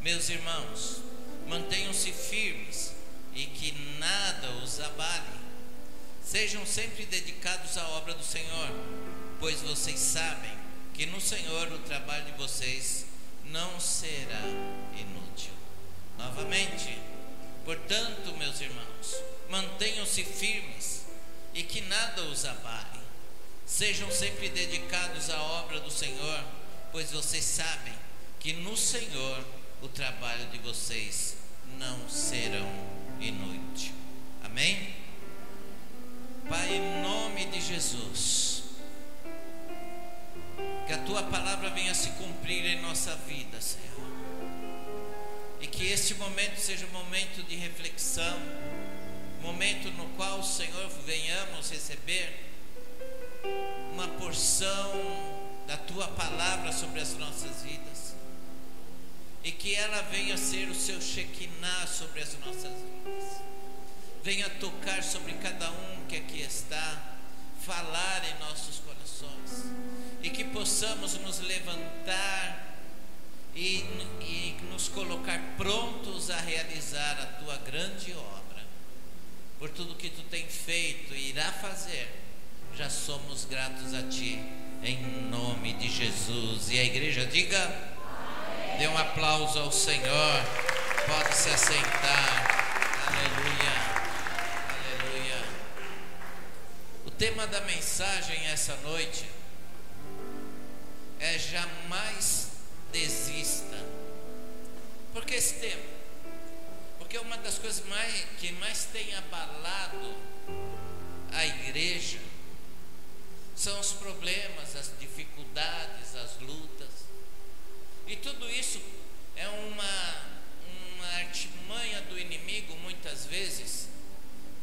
Meus irmãos, mantenham-se firmes e que nada os abale. Sejam sempre dedicados à obra do Senhor, pois vocês sabem que no Senhor o trabalho de vocês não será inútil. Novamente, portanto, meus irmãos, mantenham-se firmes e que nada os abale. Sejam sempre dedicados à obra do Senhor, pois vocês sabem que no Senhor o trabalho de vocês não serão inútil. Amém? Pai, em nome de Jesus, que a tua palavra venha se cumprir em nossa vida, Senhor. E que este momento seja um momento de reflexão, momento no qual, Senhor, venhamos receber uma porção da tua palavra sobre as nossas vidas. E que ela venha ser o seu Shekinah sobre as nossas vidas. Venha tocar sobre cada um que aqui está, falar em nossos corações. E que possamos nos levantar e, e nos colocar prontos a realizar a tua grande obra. Por tudo que tu tem feito e irá fazer já somos gratos a Ti, em nome de Jesus. E a igreja diga. Dê um aplauso ao Senhor, pode se assentar. Aleluia, aleluia. O tema da mensagem essa noite é: jamais desista. Por que esse tema? Porque uma das coisas mais, que mais tem abalado a igreja são os problemas, as dificuldades, as lutas. E tudo isso é uma, uma artimanha do inimigo, muitas vezes,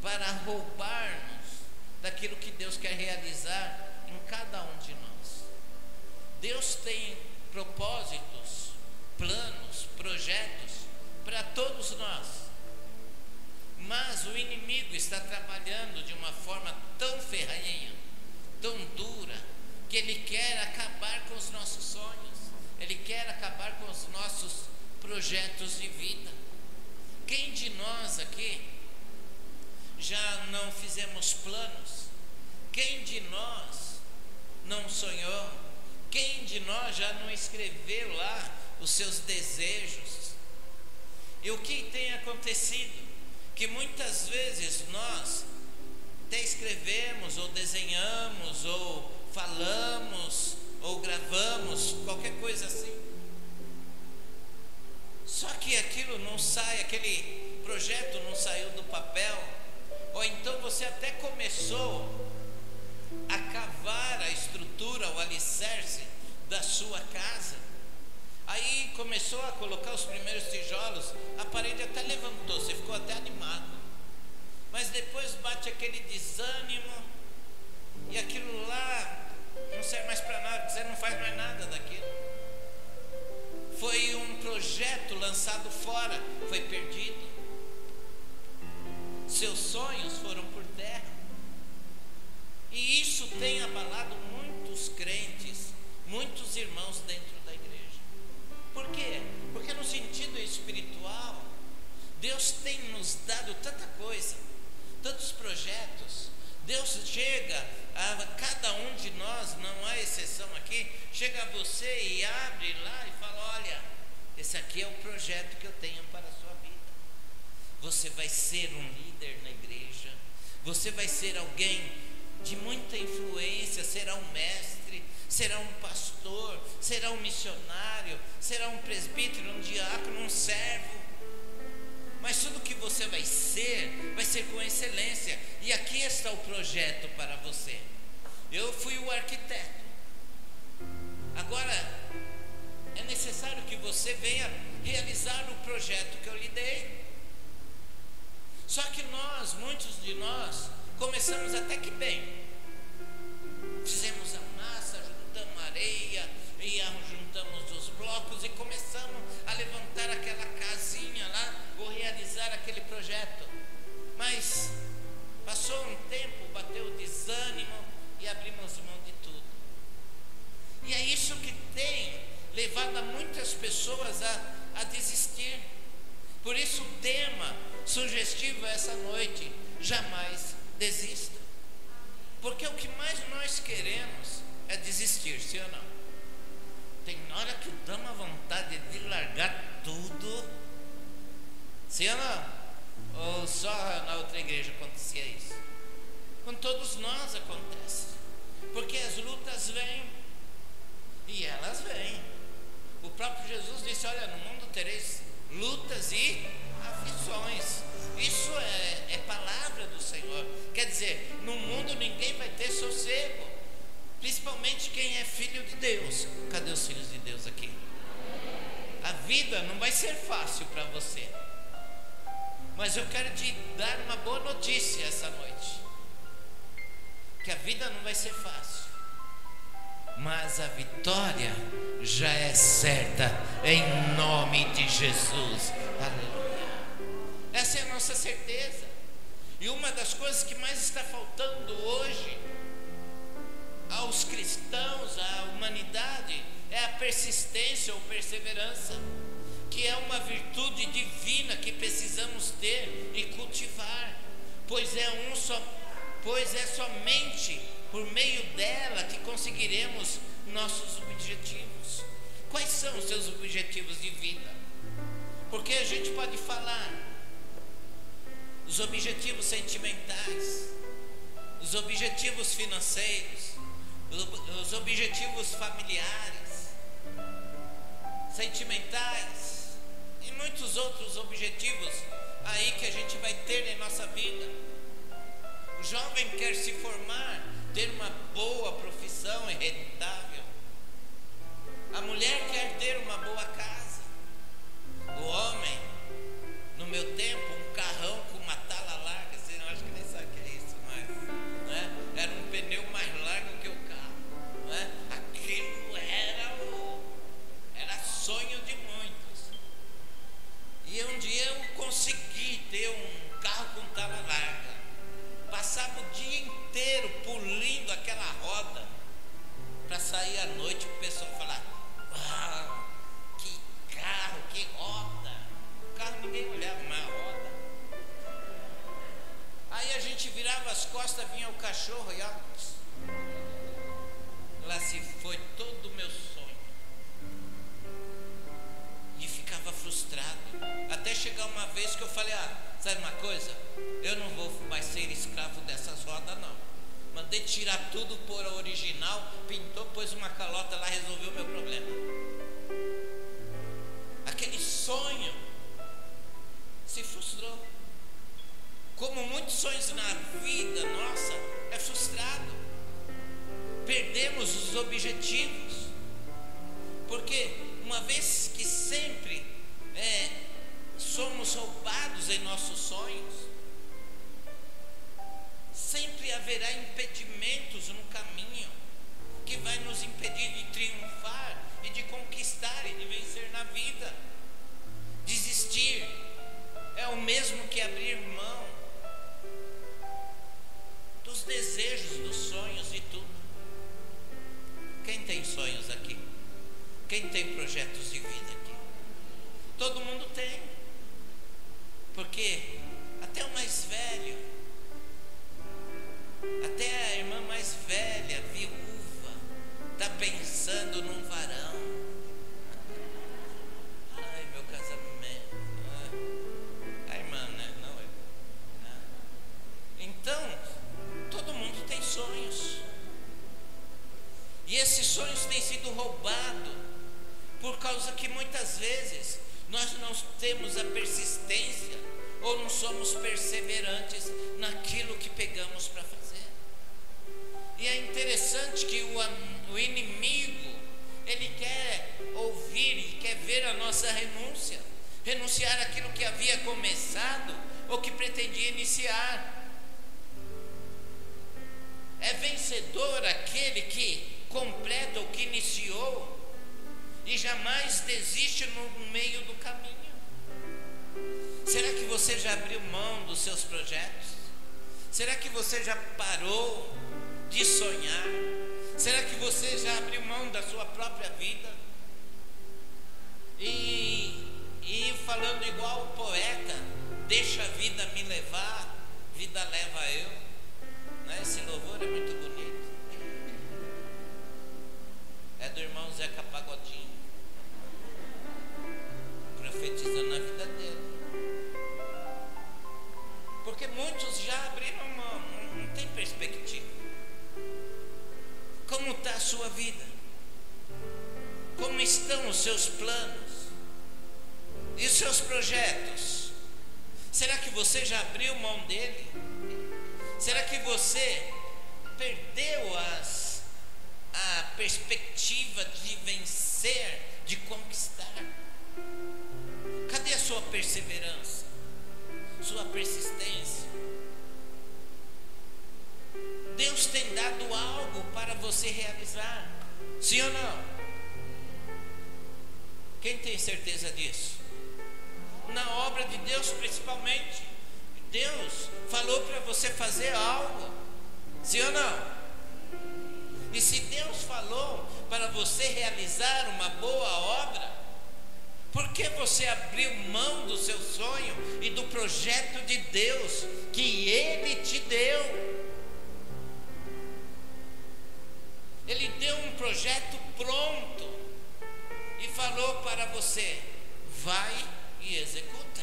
para roubar-nos daquilo que Deus quer realizar em cada um de nós. Deus tem propósitos, planos, projetos para todos nós. Mas o inimigo está trabalhando de uma forma tão ferrenha tão dura, que Ele quer acabar com os nossos sonhos, Ele quer acabar com os nossos projetos de vida. Quem de nós aqui já não fizemos planos? Quem de nós não sonhou? Quem de nós já não escreveu lá os seus desejos? E o que tem acontecido? Que muitas vezes nós até escrevemos, ou desenhamos, ou falamos, ou gravamos, qualquer coisa assim. Só que aquilo não sai, aquele projeto não saiu do papel, ou então você até começou a cavar a estrutura, o alicerce da sua casa. Aí começou a colocar os primeiros tijolos, a parede até levantou, você ficou até animado mas depois bate aquele desânimo e aquilo lá não serve mais para nada, você não faz mais nada daquilo. Foi um projeto lançado fora, foi perdido. Seus sonhos foram por terra. E isso tem abalado muitos crentes, muitos irmãos dentro da igreja. Por quê? Porque no sentido espiritual, Deus tem nos dado tanta coisa tantos projetos. Deus chega a cada um de nós, não há exceção aqui, chega a você e abre lá e fala: Olha, esse aqui é o projeto que eu tenho para a sua vida. Você vai ser um líder na igreja, você vai ser alguém de muita influência, será um mestre, será um pastor, será um missionário, será um presbítero, um diácono, um servo mas tudo que você vai ser, vai ser com excelência. E aqui está o projeto para você. Eu fui o arquiteto. Agora, é necessário que você venha realizar o projeto que eu lhe dei. Só que nós, muitos de nós, começamos até que bem. Fizemos a massa, juntamos areia, e juntamos os blocos e começamos a levantar aquela Mas passou um tempo, bateu o desânimo e abrimos mão de tudo. E é isso que tem levado a muitas pessoas a, a desistir Por isso, o tema sugestivo essa noite: jamais desista. Porque o que mais nós queremos é desistir, sim ou não? Tem hora que dá uma vontade de largar tudo. Sim ou não? Ou só na outra igreja acontecia isso? Com todos nós acontece. Porque as lutas vêm. E elas vêm. O próprio Jesus disse: Olha, no mundo tereis lutas e aflições. Isso é, é palavra do Senhor. Quer dizer, no mundo ninguém vai ter sossego. Principalmente quem é filho de Deus. Cadê os filhos de Deus aqui? A vida não vai ser fácil para você. Mas eu quero te dar uma boa notícia essa noite. Que a vida não vai ser fácil. Mas a vitória já é certa em nome de Jesus. Aleluia. Essa é a nossa certeza. E uma das coisas que mais está faltando hoje aos cristãos, à humanidade, é a persistência ou perseverança, que é uma virtude divina que precisamos ter e cultivar, pois é um só, pois é somente por meio dela que conseguiremos nossos objetivos. Quais são os seus objetivos de vida? Porque a gente pode falar os objetivos sentimentais, os objetivos financeiros, os objetivos familiares, jovem quer se formar, ter uma boa profissão rentável. A mulher quer ter uma boa casa. O homem, no meu tempo, noite o pessoal falar: Uau, que carro, que roda. O carro ninguém olhava, mas roda. Aí a gente virava as costas, vinha o cachorro e ó, lá se foi todo o meu sonho. E ficava frustrado. Até chegar uma vez que eu falei: Ah, sabe uma coisa? Eu não vou mais ser escravo dessas rodas, não. Mandei tirar tudo por original, pintou, pôs uma calota lá, resolveu o meu problema. Aquele sonho se frustrou. Como muitos sonhos na vida nossa é frustrado. Perdemos os objetivos. Porque uma vez que sempre é, somos roubados em nossos sonhos, sempre haverá impedimentos no caminho que vai nos impedir de triunfar e de conquistar e de vencer na vida. Desistir é o mesmo que abrir mão dos desejos, dos sonhos e tudo. Quem tem sonhos aqui? Quem tem projetos de vida aqui? Todo mundo tem. Porque até o mais velho, até a irmã mais velha, viúva, está pensando num varão. Ai, meu casamento. Ah, a irmã, né? Não eu. né? Então, todo mundo tem sonhos. E esses sonhos têm sido roubados por causa que muitas vezes nós não temos a persistência ou não somos perseverantes naquilo que pegamos para fazer. E é interessante que o, o inimigo, ele quer ouvir e quer ver a nossa renúncia, renunciar aquilo que havia começado ou que pretendia iniciar. É vencedor aquele que completa o que iniciou e jamais desiste no meio do caminho. Será que você já abriu mão dos seus projetos? Será que você já parou de sonhar? Será que você já abriu mão da sua própria vida? E, E falando igual o poeta, deixa a vida me levar, vida leva eu. Né? Esse louvor é muito bonito. É do irmão Zeca Pagodinho, profetizando na vida dele. Porque muitos já abriram mão, não tem perspectiva. Como está a sua vida? Como estão os seus planos? E os seus projetos? Será que você já abriu mão dele? Será que você perdeu as, a perspectiva de vencer, de conquistar? Cadê a sua perseverança? Sua persistência? Deus tem dado algo para você realizar. Sim ou não? Quem tem certeza disso? na obra de Deus, principalmente. Deus falou para você fazer algo, sim ou não? E se Deus falou para você realizar uma boa obra, por que você abriu mão do seu sonho e do projeto de Deus que Ele te deu? Ele deu um projeto pronto e falou para você: vai e executa.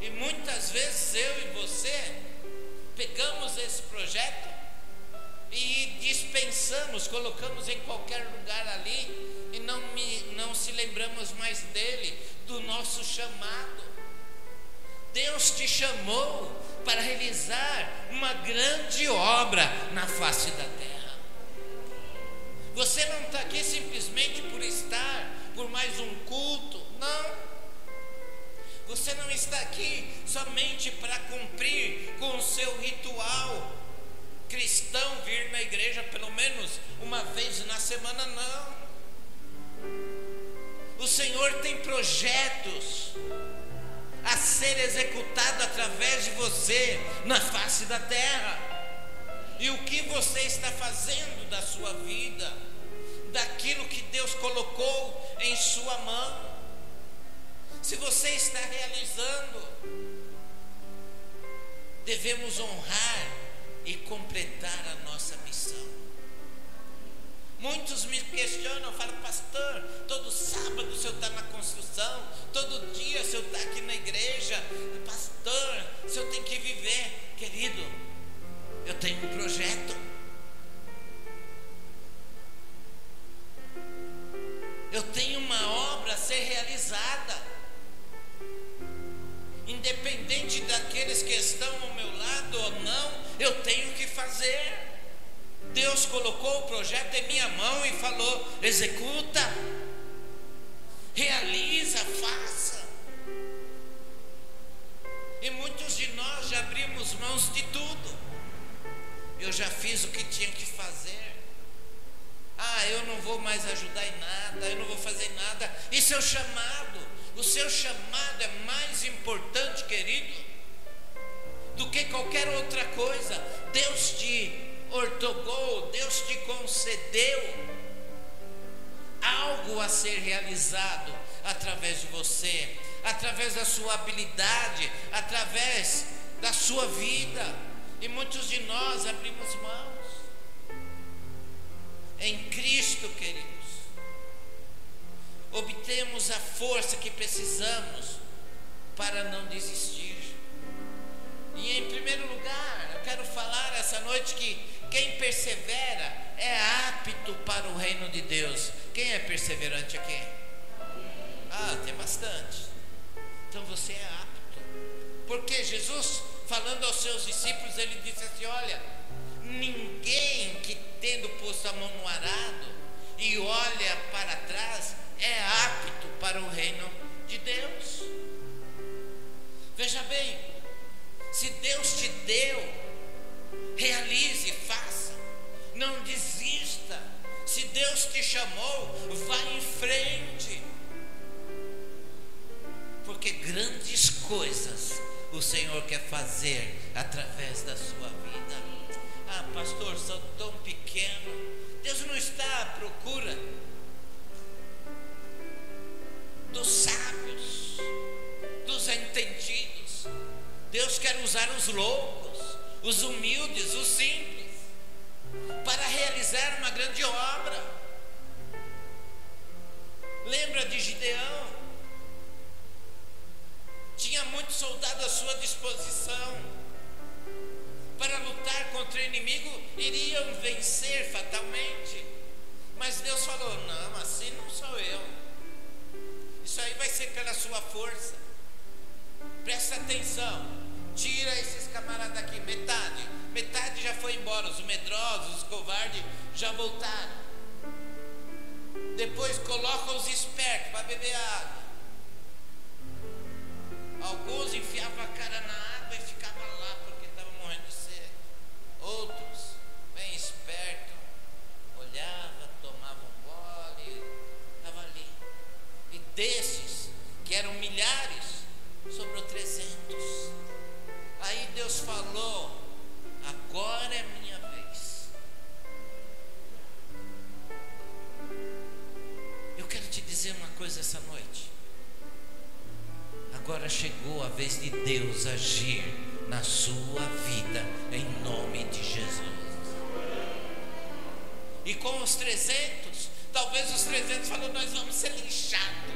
E muitas vezes eu e você pegamos esse projeto e dispensamos, colocamos em qualquer lugar ali e não, me, não se lembramos mais dele, do nosso chamado. Deus te chamou para realizar uma grande obra na face da terra. Você não está aqui simplesmente por estar, por mais um culto, não. Você não está aqui somente para cumprir com o seu ritual cristão, vir na igreja pelo menos uma vez na semana, não. O Senhor tem projetos a ser executado através de você na face da terra. E o que você está fazendo da sua vida, daquilo que Deus colocou em sua mão? se você está realizando, devemos honrar e completar a nossa missão. Muitos me questionam, falam, pastor, todo sábado o senhor está na construção, todo dia o senhor está aqui na igreja, pastor, o senhor tem que viver, querido, eu tenho um projeto. Eu tenho uma obra a ser realizada independente daqueles que estão ao meu lado ou não, eu tenho que fazer. Deus colocou o projeto em minha mão e falou: executa, realiza, faça. E muitos de nós já abrimos mãos de tudo. Eu já fiz o que tinha que fazer. Ah, eu não vou mais ajudar em nada, eu não vou fazer nada. Isso é o chamado. O seu chamado é mais importante, querido, do que qualquer outra coisa. Deus te ortogou, Deus te concedeu algo a ser realizado através de você, através da sua habilidade, através da sua vida. E muitos de nós abrimos mãos. Em Cristo, querido obtemos a força que precisamos para não desistir. E em primeiro lugar, eu quero falar essa noite que quem persevera é apto para o reino de Deus. Quem é perseverante aqui? Ah, tem bastante. Então você é apto. Porque Jesus, falando aos seus discípulos, ele disse assim: Olha, ninguém que tendo posto a mão no arado e olha para trás é apto para o reino de Deus. Veja bem, se Deus te deu, realize, faça, não desista. Se Deus te chamou, vá em frente, porque grandes coisas o Senhor quer fazer através da sua vida. Ah, pastor, sou tão pequeno. Deus não está à procura dos sábios, dos entendidos. Deus quer usar os loucos, os humildes, os simples, para realizar uma grande obra. Lembra de Gideão? Tinha muitos soldados à sua disposição para lutar contra o inimigo, iriam vencer fatalmente. Mas Deus falou: não, assim não sou eu. Isso aí vai ser pela sua força. Presta atenção. Tira esses camaradas daqui, metade. Metade já foi embora. Os medrosos, os covardes já voltaram. Depois coloca os espertos para beber água. Alguns enfiavam a cara na água e ficavam lá porque estavam morrendo de sede. Outros, bem esperto, olhava, tomava um gole, estava ali. E desses, que eram milhares, sobrou 300. Aí Deus falou: agora é minha vez. Eu quero te dizer uma coisa essa noite. Agora chegou a vez de Deus agir na sua vida, em nome de Jesus. E com os 300, talvez os 300 falou: Nós vamos ser lixados.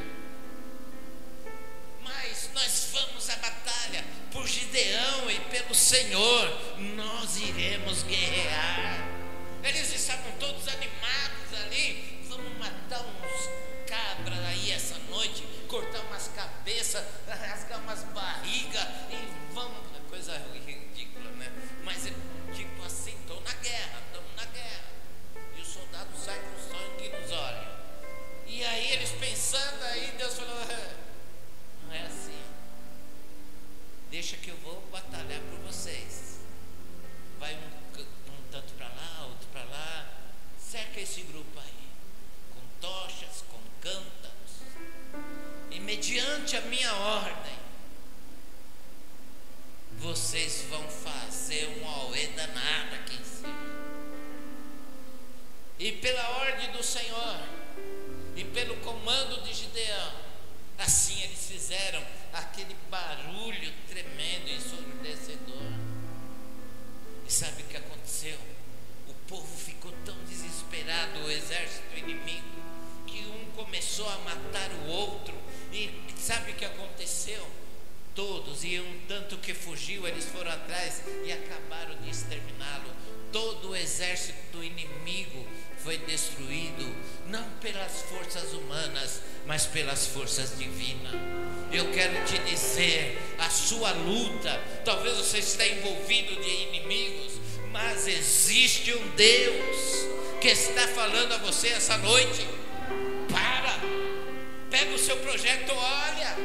Mas nós vamos à batalha por Gideão e pelo Senhor, nós iremos guerrear. Eles estavam esse grupo aí. Com tochas, com cântaros. E mediante a minha ordem, vocês vão fazer um auê danado aqui em cima. E pela ordem do Senhor, e pelo comando de Gideão, assim eles fizeram aquele barulho tremendo forças divinas. Eu quero te dizer, a sua luta, talvez você esteja envolvido de inimigos, mas existe um Deus que está falando a você essa noite. Para, pega o seu projeto, olha.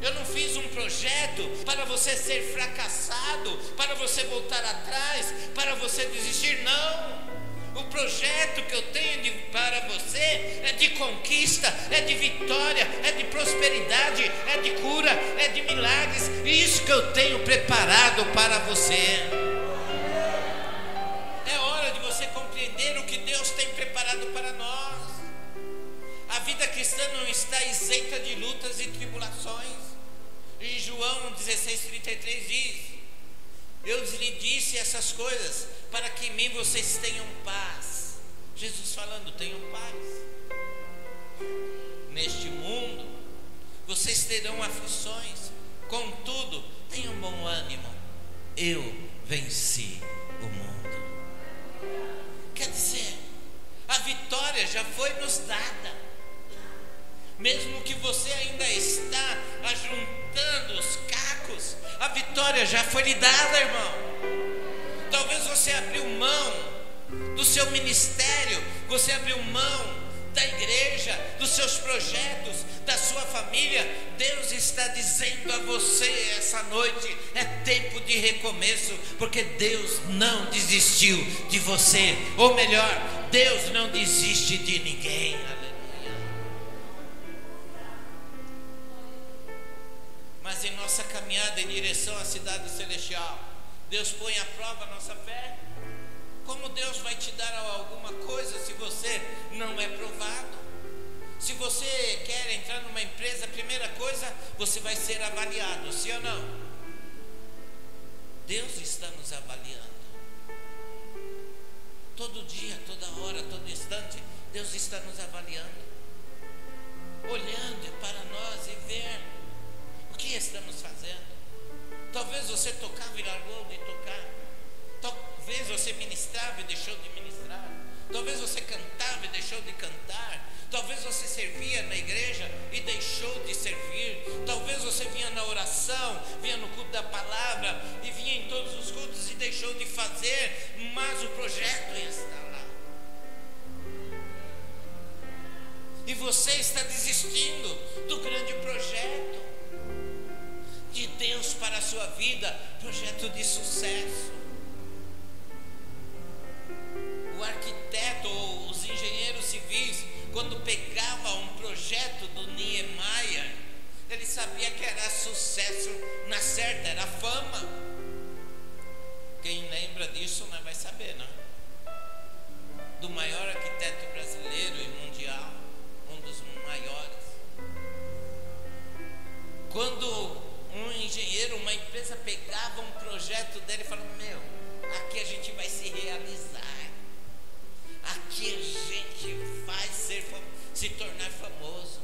Eu não fiz um projeto para você ser fracassado, para você voltar atrás, para você desistir, não. Projeto que eu tenho de, para você é de conquista, é de vitória, é de prosperidade, é de cura, é de milagres. Isso que eu tenho preparado para você. É hora de você compreender o que Deus tem preparado para nós. A vida cristã não está isenta de lutas e tribulações. Em João 16,33 diz: Eu lhe disse essas coisas para que em mim vocês tenham paz. Jesus falando: tenham paz. Neste mundo vocês terão aflições, contudo, tenham bom ânimo. Eu venci o mundo. Quer dizer, a vitória já foi nos dada mesmo que você ainda está ajuntando os a vitória já foi lhe dada, irmão. Talvez você abriu mão do seu ministério, você abriu mão da igreja, dos seus projetos, da sua família. Deus está dizendo a você essa noite: é tempo de recomeço, porque Deus não desistiu de você, ou melhor, Deus não desiste de ninguém. mas em direção à cidade celestial. Deus põe à prova a nossa fé. Como Deus vai te dar alguma coisa se você não é provado? Se você quer entrar numa empresa, a primeira coisa, você vai ser avaliado, sim ou não? Deus está nos avaliando. Todo dia, toda hora, todo instante, Deus está nos avaliando. Olhando para nós e vendo Talvez você cantava e deixou de cantar. Talvez você servia na igreja e deixou de servir. Talvez você vinha na oração, vinha no culto da palavra e vinha em todos os cultos e deixou de fazer, mas o projeto está lá. E você está desistindo do grande projeto de Deus para a sua vida, projeto de sucesso. Quando pegava um projeto do Niemeyer, ele sabia que era sucesso na certa, era fama. Quem lembra disso não né, vai saber, não? Do maior arquiteto brasileiro e mundial, um dos maiores. Quando um engenheiro, uma empresa pegava um projeto dele e falava: Meu, aqui a gente vai se realizar. Aqui a gente vai ser, se tornar famoso.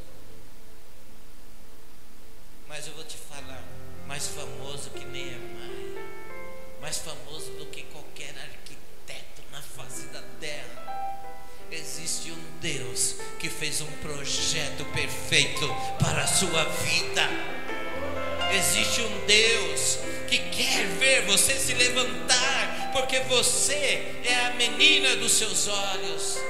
Mas eu vou te falar, mais famoso que Neemiah, mais famoso do que qualquer arquiteto na face da terra. Existe um Deus que fez um projeto perfeito para a sua vida. Existe um Deus que quer ver você se levantar, porque você é a menina dos seus olhos.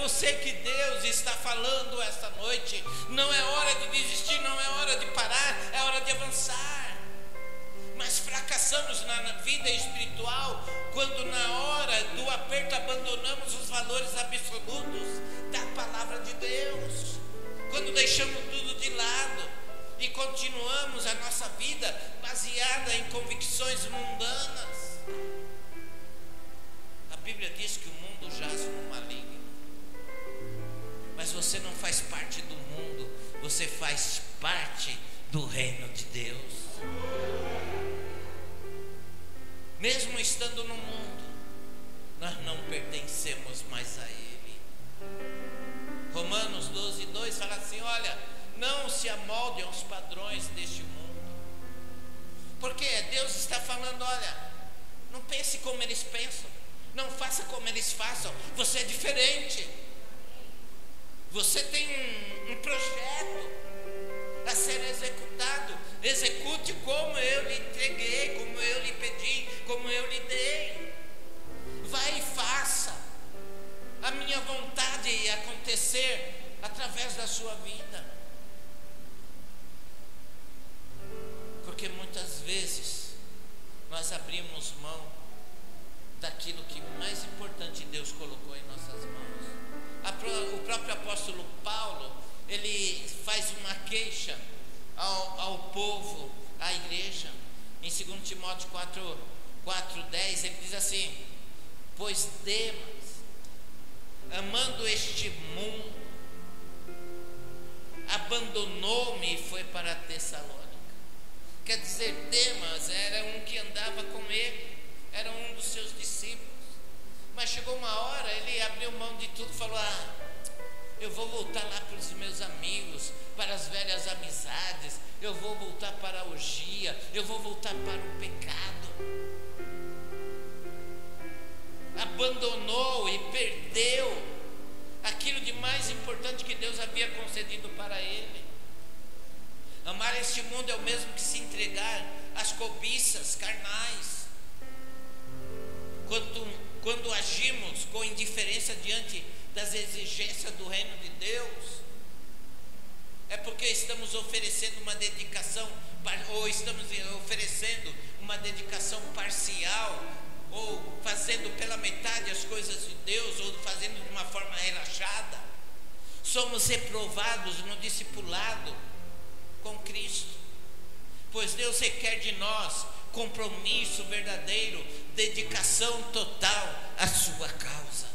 Você que Deus está falando esta noite. Não é hora de desistir, não é hora de parar, é hora de avançar. Mas fracassamos na vida espiritual quando, na hora do aperto, abandonamos os valores absolutos da palavra de Deus. Quando deixamos tudo de lado e continuamos a nossa vida baseada em convicções mundanas. A Bíblia diz que o Mas você não faz parte do mundo, você faz parte do reino de Deus. Mesmo estando no mundo, nós não pertencemos mais a Ele. Romanos 12, 2 fala assim: olha, não se amoldem aos padrões deste mundo. Porque Deus está falando: olha, não pense como eles pensam, não faça como eles façam, você é diferente. Você tem um, um projeto a ser executado. Execute como eu lhe entreguei, como eu lhe pedi, como eu lhe dei. Vai e faça a minha vontade acontecer através da sua vida. Porque muitas vezes nós abrimos mão daquilo que mais importante Deus colocou em nossas mãos. O próprio apóstolo Paulo, ele faz uma queixa ao, ao povo, à igreja. Em 2 Timóteo 4, 4, 10, ele diz assim: Pois Demas amando este mundo, abandonou-me e foi para Tessalônica. Quer dizer, Demas era um que andava com ele, era um dos seus discípulos. Mas chegou uma hora, ele abriu mão de tudo e falou: Ah, eu vou voltar lá para os meus amigos, para as velhas amizades, eu vou voltar para a orgia, eu vou voltar para o pecado abandonou e perdeu aquilo de mais importante que Deus havia concedido para ele. Amar este mundo é o mesmo que se entregar às cobiças carnais. Quando, quando agimos com indiferença diante das exigências do reino de Deus, é porque estamos oferecendo uma dedicação, ou estamos oferecendo uma dedicação parcial ou fazendo pela metade as coisas de Deus, ou fazendo de uma forma relaxada. Somos reprovados no discipulado com Cristo, pois Deus requer de nós compromisso verdadeiro, dedicação total à sua causa.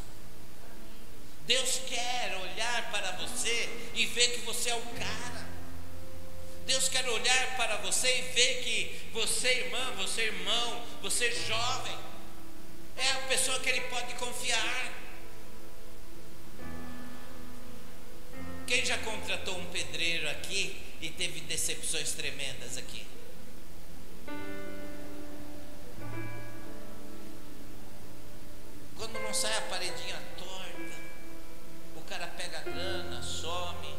Deus quer olhar para você e ver que você é o cara. Deus quer olhar para você e ver que você, irmã, você, irmão, você, jovem, é a pessoa que Ele pode confiar. Quem já contratou um pedreiro aqui e teve decepções tremendas aqui? Quando não sai a paredinha torta, o cara pega a grana, some,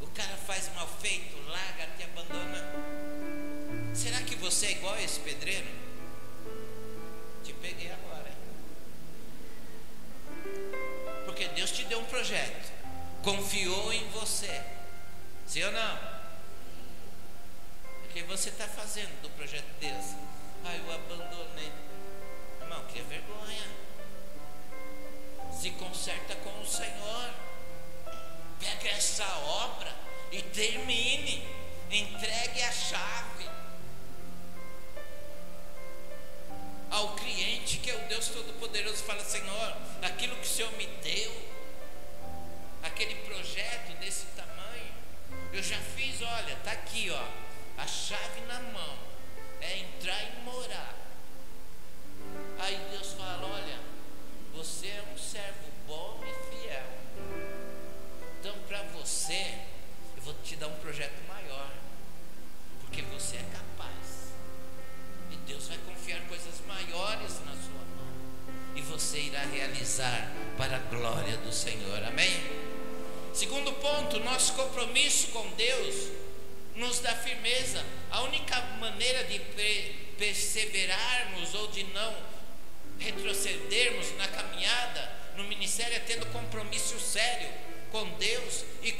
o cara faz mal feito, larga, te abandona. Será que você é igual a esse pedreiro? Te peguei agora, hein? Porque Deus te deu um projeto, confiou em você, sim ou não? O que você está fazendo do projeto de Deus? Ah, eu abandonei. Irmão, que vergonha. Se conserta com o Senhor. Pega essa obra e termine. Entregue a chave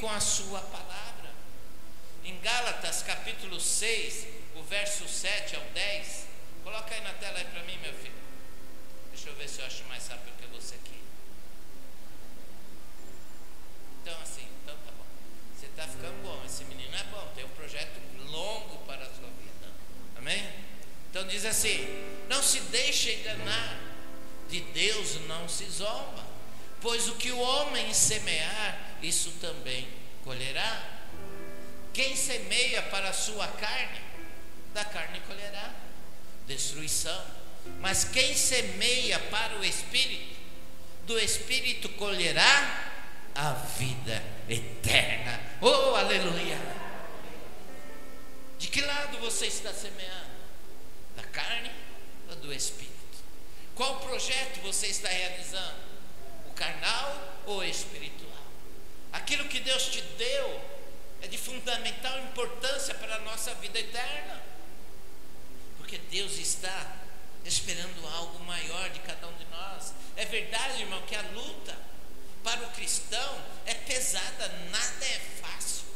com a Sua palavra. Em Gálatas capítulo 6, o verso 7 ao 10, coloca aí na tela aí para mim, meu filho. Deixa eu ver se eu acho mais rápido que você aqui. Então, assim, então tá bom. Você está ficando bom, esse menino é bom, tem um projeto longo para a sua vida. Amém? Então diz assim: não se deixe enganar, de Deus não se zomba, pois o que o homem semear, isso também colherá. Quem semeia para a sua carne, da carne colherá destruição. Mas quem semeia para o espírito, do espírito colherá a vida eterna. Oh, aleluia! De que lado você está semeando? Da carne ou do espírito? Qual projeto você está realizando? O carnal ou o espiritual? Aquilo que Deus te deu é de fundamental importância para a nossa vida eterna. Porque Deus está esperando algo maior de cada um de nós. É verdade, irmão, que a luta para o cristão é pesada, nada é fácil.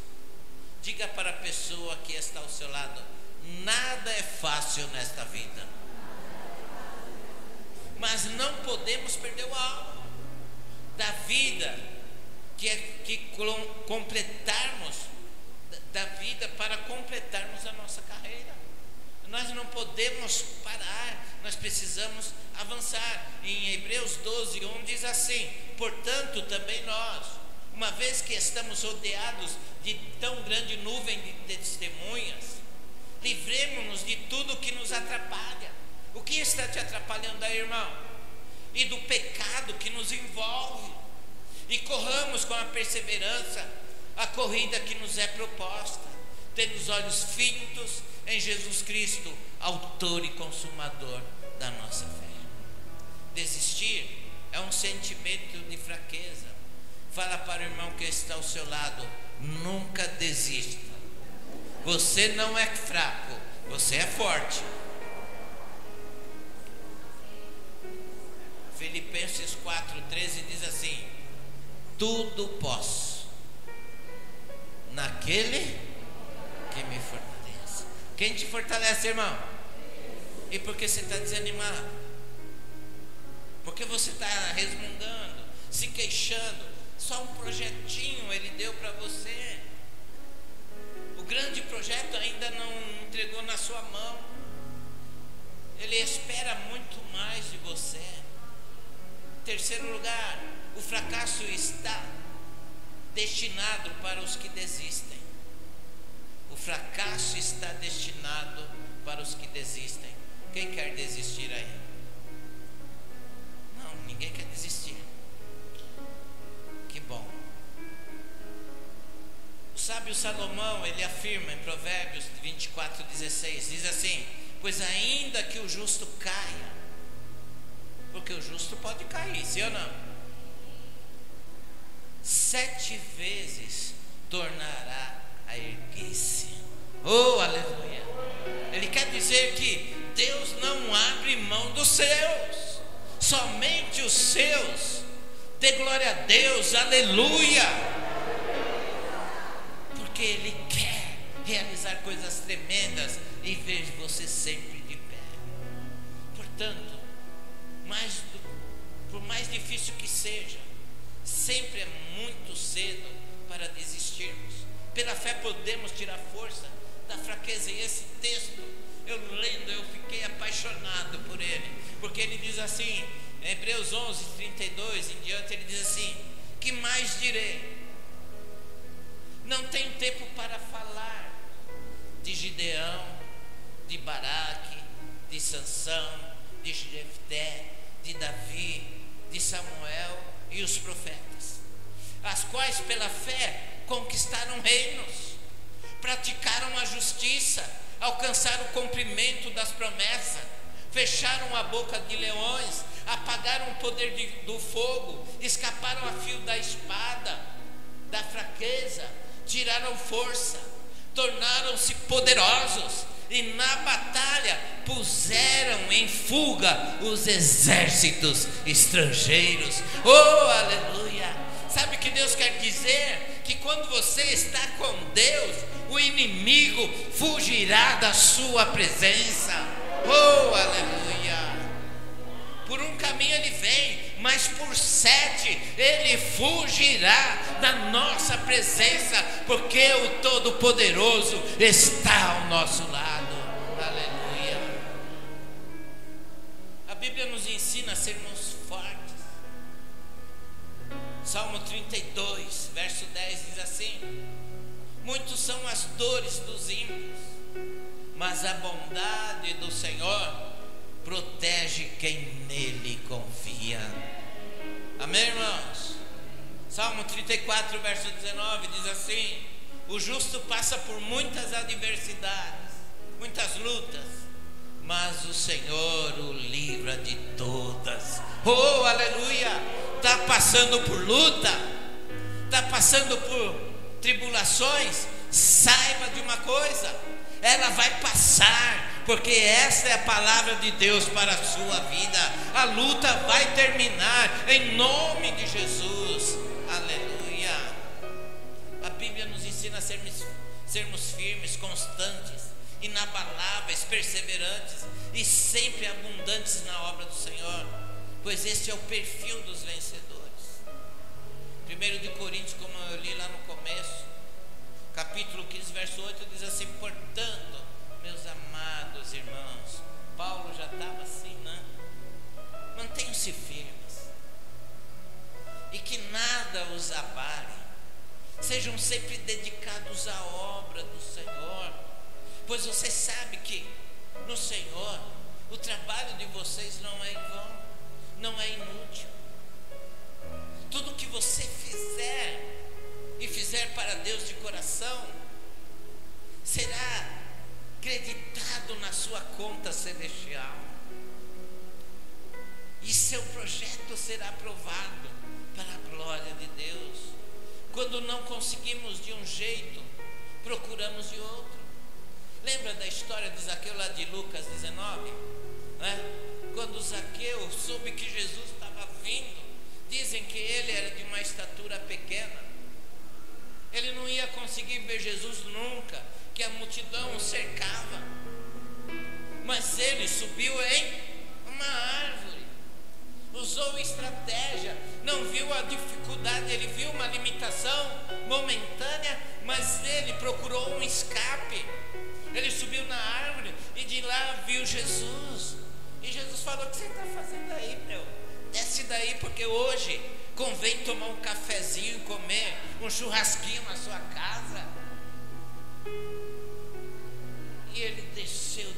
Diga para a pessoa que está ao seu lado: nada é fácil nesta vida mas não podemos perder o alvo da vida, que é que completarmos da vida para completarmos a nossa carreira. Nós não podemos parar, nós precisamos avançar. Em Hebreus 12, 1 diz assim: Portanto, também nós, uma vez que estamos rodeados de tão grande nuvem de testemunhas, livremos-nos de tudo que nos atrapalha o que está te atrapalhando aí, irmão? E do pecado que nos envolve. E corramos com a perseverança a corrida que nos é proposta, tendo os olhos fitos em Jesus Cristo, autor e consumador da nossa fé. Desistir é um sentimento de fraqueza. Fala para o irmão que está ao seu lado: nunca desista. Você não é fraco, você é forte. Filipenses 4,13 diz assim: Tudo posso naquele que me fortalece. Quem te fortalece, irmão? E por que você está desanimado? Porque você está resmungando, se queixando? Só um projetinho ele deu para você. O grande projeto ainda não entregou na sua mão. Ele espera muito mais de você. Terceiro lugar, o fracasso está destinado para os que desistem. fracasso está destinado para os que desistem. Quem quer desistir aí? Não, ninguém quer desistir. Que bom. O sábio Salomão, ele afirma em Provérbios 24, 16, diz assim: Pois ainda que o justo caia, porque o justo pode cair, sim ou não? Sete vezes tornará a erguer-se. Oh, aleluia! Ele quer dizer que Deus não abre mão dos seus, somente os seus. Dê glória a Deus, aleluia! Porque Ele quer realizar coisas tremendas e ver você sempre de pé. Portanto, mais do, por mais difícil que seja, sempre é muito cedo para desistirmos. Pela fé podemos tirar força da fraqueza. E esse texto, eu lendo, eu fiquei apaixonado por ele. Porque ele diz assim, em Hebreus 11, 32 em diante, ele diz assim: Que mais direi? Não tenho tempo para falar de Gideão, de Baraque, de Sansão, de Jefté, de Davi, de Samuel e os profetas, as quais pela fé conquistaram reinos, praticaram a justiça, alcançaram o cumprimento das promessas, fecharam a boca de leões, apagaram o poder de, do fogo, escaparam a fio da espada, da fraqueza, tiraram força, tornaram-se poderosos e na batalha puseram em fuga os exércitos estrangeiros. Oh, aleluia! Sabe o que Deus quer dizer? Que quando você está com Deus, o inimigo fugirá da sua presença. Oh, aleluia! Por um caminho ele vem, mas por sete ele fugirá da nossa presença, porque o Todo-Poderoso está ao nosso lado. Aleluia. A Bíblia nos ensina a sermos fortes. Salmo 32, verso 10 diz assim: Muitos são as dores dos ímpios, mas a bondade do Senhor protege quem nele confia. Amém, irmãos? Salmo 34, verso 19 diz assim: O justo passa por muitas adversidades, muitas lutas, mas o Senhor o livra de todas. Oh, aleluia! Está passando por luta, está passando por tribulações, saiba de uma coisa, ela vai passar, porque essa é a palavra de Deus para a sua vida. A luta vai terminar em nome de Jesus. Aleluia. A Bíblia nos ensina a sermos, sermos firmes, constantes, inabaláveis, perseverantes e sempre abundantes na obra do Senhor, pois esse é o perfil dos vencedores. 1 de Coríntios, como eu li lá no começo, capítulo 15, verso 8, diz assim: Portanto, meus amados irmãos, Paulo já estava assim, né? Mantenham-se firmes e que nada os abale, sejam sempre dedicados à obra do Senhor, pois você sabe que no Senhor o trabalho de vocês não é em vão, não é inútil. Tudo que você fizer e fizer para Deus de coração, será creditado na sua conta celestial. E seu projeto será aprovado para a glória de Deus. Quando não conseguimos de um jeito, procuramos de outro. Lembra da história de Zaqueu lá de Lucas 19? Né? Quando Zaqueu soube que Jesus estava vindo, dizem que ele era de uma estatura pequena. Ele não ia conseguir ver Jesus nunca que a multidão o cercava. Mas ele subiu em uma árvore, usou estratégia, não viu a dificuldade, ele viu uma limitação momentânea, mas ele procurou um escape. Ele subiu na árvore e de lá viu Jesus. E Jesus falou: O que você está fazendo aí, meu? Desce daí, porque hoje convém tomar um cafezinho, comer um churrasquinho na sua casa. E ele desceu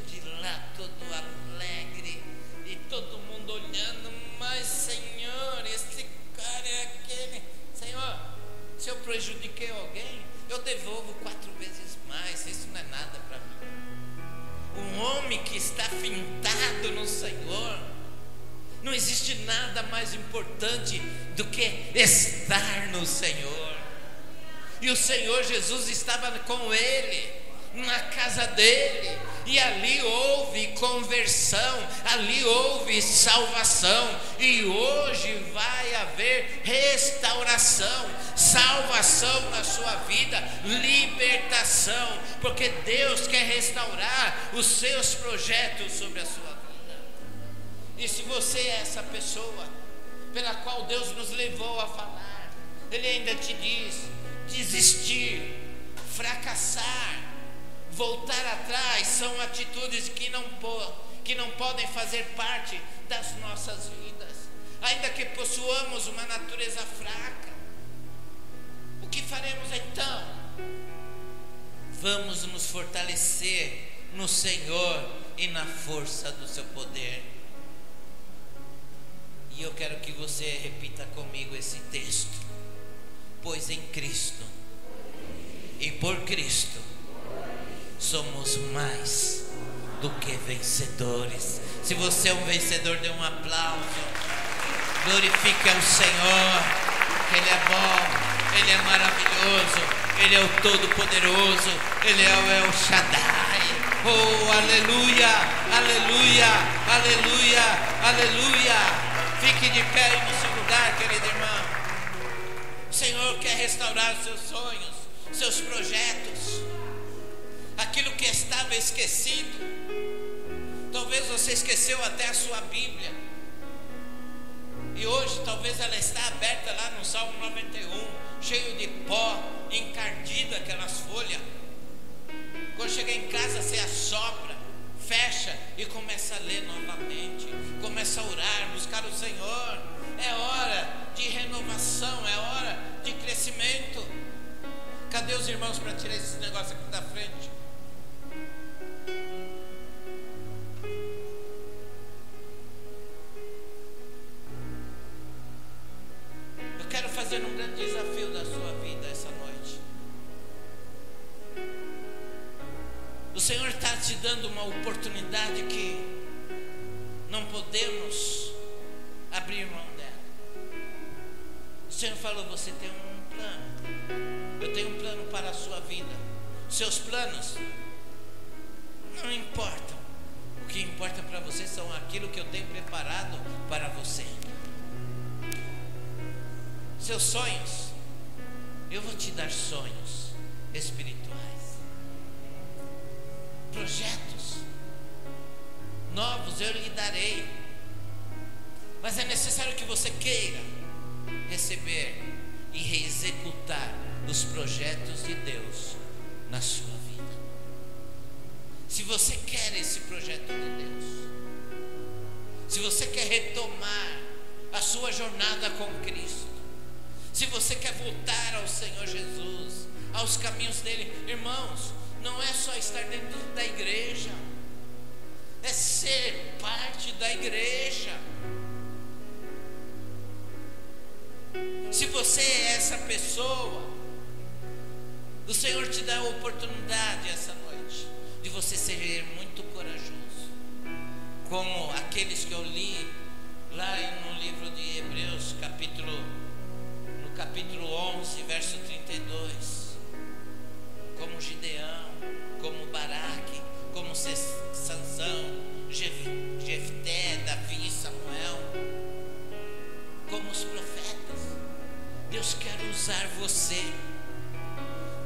Senhor. E o Senhor Jesus estava com ele, na casa dele, e ali houve conversão, ali houve salvação, e hoje vai haver restauração, salvação na sua vida, libertação, porque Deus quer restaurar os seus projetos sobre a sua vida. E se você é essa pessoa pela qual Deus nos levou a falar, Ele ainda te diz: desistir, fracassar, voltar atrás são atitudes que não, que não podem fazer parte das nossas vidas, ainda que possuamos uma natureza fraca. O que faremos então? Vamos nos fortalecer no Senhor e na força do seu poder. E eu quero que você repita comigo esse texto. Pois em Cristo e por Cristo somos mais do que vencedores. Se você é um vencedor, dê um aplauso. Glorifique ao Senhor, que Ele é bom, Ele é maravilhoso, Ele é o Todo-Poderoso, Ele é o El Shaddai. Oh, aleluia, aleluia, aleluia, aleluia. Fique de pé no seu lugar, querido irmão. Senhor quer restaurar os seus sonhos, seus projetos aquilo que estava esquecido. Talvez você esqueceu até a sua Bíblia. E hoje talvez ela está aberta lá no Salmo 91, cheio de pó, encardida aquelas folhas. Quando chega em casa, você assopra, fecha e começa a ler novamente. Começa a orar, buscar o Senhor. É hora de renovação, é hora de crescimento. Cadê os irmãos para tirar esse negócio aqui da frente? quero fazer um grande desafio da sua vida essa noite. O Senhor está te dando uma oportunidade que não podemos abrir mão Senhor falou: Você tem um plano. Eu tenho um plano para a sua vida. Seus planos não importam. O que importa para você são aquilo que eu tenho preparado para você seus sonhos. Eu vou te dar sonhos espirituais, projetos novos eu lhe darei. Mas é necessário que você queira receber e executar os projetos de Deus na sua vida. Se você quer esse projeto de Deus, se você quer retomar a sua jornada com Cristo, se você quer voltar ao Senhor Jesus, aos caminhos dele, irmãos, não é só estar dentro da igreja, é ser parte da igreja. Se você é essa pessoa, o Senhor te dá a oportunidade essa noite de você ser muito corajoso, como aqueles que eu li lá no livro de Hebreus, capítulo capítulo 11, verso 32. Como Gideão, como Baraque, como Sansão, usar você.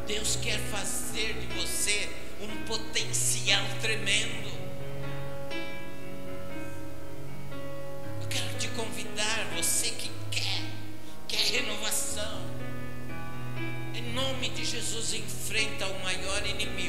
Deus quer fazer de você um potencial tremendo. Eu quero te convidar, você que quer renovação. Em nome de Jesus, enfrenta o maior inimigo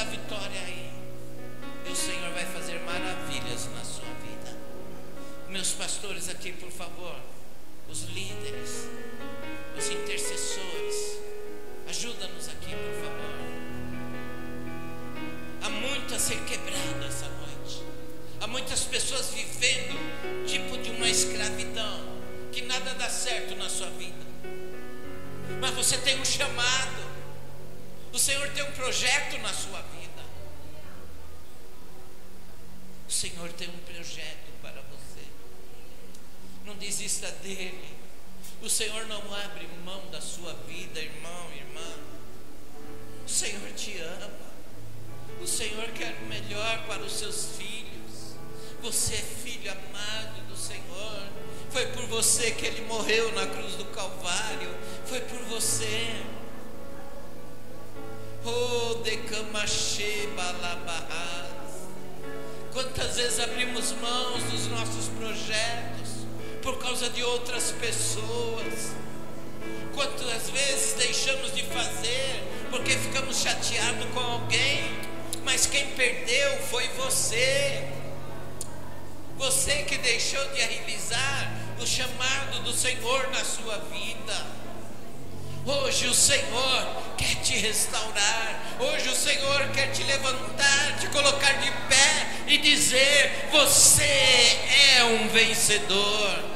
da vitória aí. E o Senhor vai fazer maravilhas na sua vida. Meus pastores aqui, por favor, os líderes, os intercessores, ajuda-nos aqui, por favor. Há muito a ser quebrado essa noite. Há muitas pessoas vivendo tipo de uma escravidão, que nada dá certo na sua vida. Mas você tem um chamado. O Senhor tem um projeto na sua vida. O Senhor tem um projeto para você. Não desista dele. O Senhor não abre mão da sua vida, irmão, irmã. O Senhor te ama. O Senhor quer o melhor para os seus filhos. Você é filho amado do Senhor. Foi por você que ele morreu na cruz do Calvário. Foi por você. Oh, decamache balabahas. Quantas vezes abrimos mãos dos nossos projetos por causa de outras pessoas? Quantas vezes deixamos de fazer porque ficamos chateados com alguém, mas quem perdeu foi você. Você que deixou de realizar o chamado do Senhor na sua vida. Hoje o Senhor quer te restaurar. Hoje o Senhor quer te levantar, te colocar de pé e dizer: Você é um vencedor.